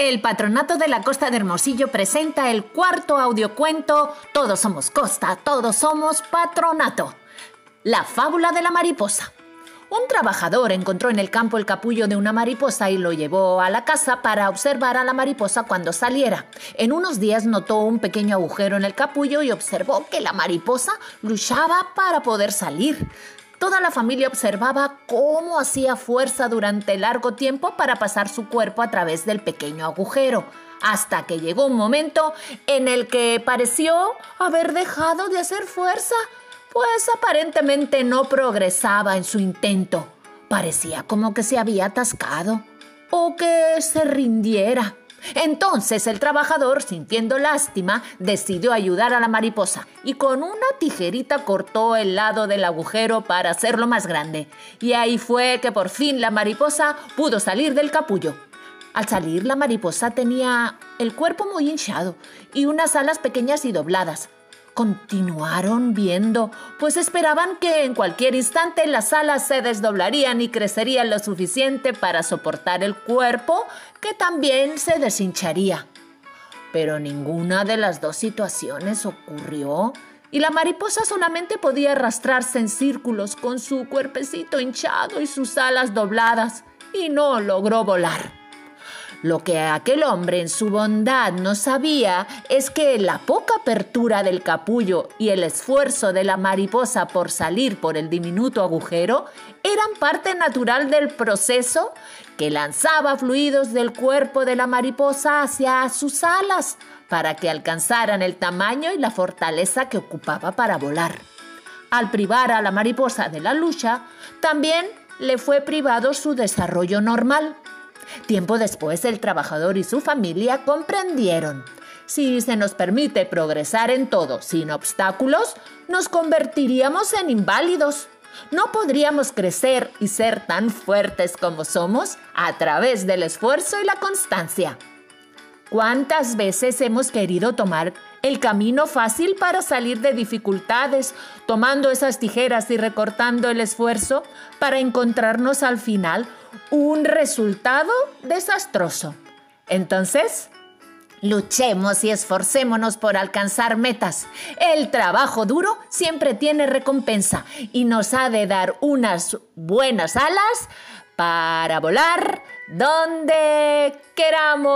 El Patronato de la Costa de Hermosillo presenta el cuarto audiocuento Todos somos Costa, todos somos Patronato. La fábula de la mariposa. Un trabajador encontró en el campo el capullo de una mariposa y lo llevó a la casa para observar a la mariposa cuando saliera. En unos días notó un pequeño agujero en el capullo y observó que la mariposa luchaba para poder salir. Toda la familia observaba cómo hacía fuerza durante largo tiempo para pasar su cuerpo a través del pequeño agujero, hasta que llegó un momento en el que pareció haber dejado de hacer fuerza, pues aparentemente no progresaba en su intento. Parecía como que se había atascado o que se rindiera. Entonces el trabajador, sintiendo lástima, decidió ayudar a la mariposa y con una tijerita cortó el lado del agujero para hacerlo más grande. Y ahí fue que por fin la mariposa pudo salir del capullo. Al salir la mariposa tenía el cuerpo muy hinchado y unas alas pequeñas y dobladas. Continuaron viendo, pues esperaban que en cualquier instante las alas se desdoblarían y crecerían lo suficiente para soportar el cuerpo que también se deshincharía. Pero ninguna de las dos situaciones ocurrió y la mariposa solamente podía arrastrarse en círculos con su cuerpecito hinchado y sus alas dobladas y no logró volar. Lo que aquel hombre en su bondad no sabía es que la poca apertura del capullo y el esfuerzo de la mariposa por salir por el diminuto agujero eran parte natural del proceso que lanzaba fluidos del cuerpo de la mariposa hacia sus alas para que alcanzaran el tamaño y la fortaleza que ocupaba para volar. Al privar a la mariposa de la lucha, también le fue privado su desarrollo normal. Tiempo después el trabajador y su familia comprendieron. Si se nos permite progresar en todo sin obstáculos, nos convertiríamos en inválidos. No podríamos crecer y ser tan fuertes como somos a través del esfuerzo y la constancia. ¿Cuántas veces hemos querido tomar el camino fácil para salir de dificultades, tomando esas tijeras y recortando el esfuerzo para encontrarnos al final un resultado desastroso? Entonces, Luchemos y esforcémonos por alcanzar metas. El trabajo duro siempre tiene recompensa y nos ha de dar unas buenas alas para volar donde queramos.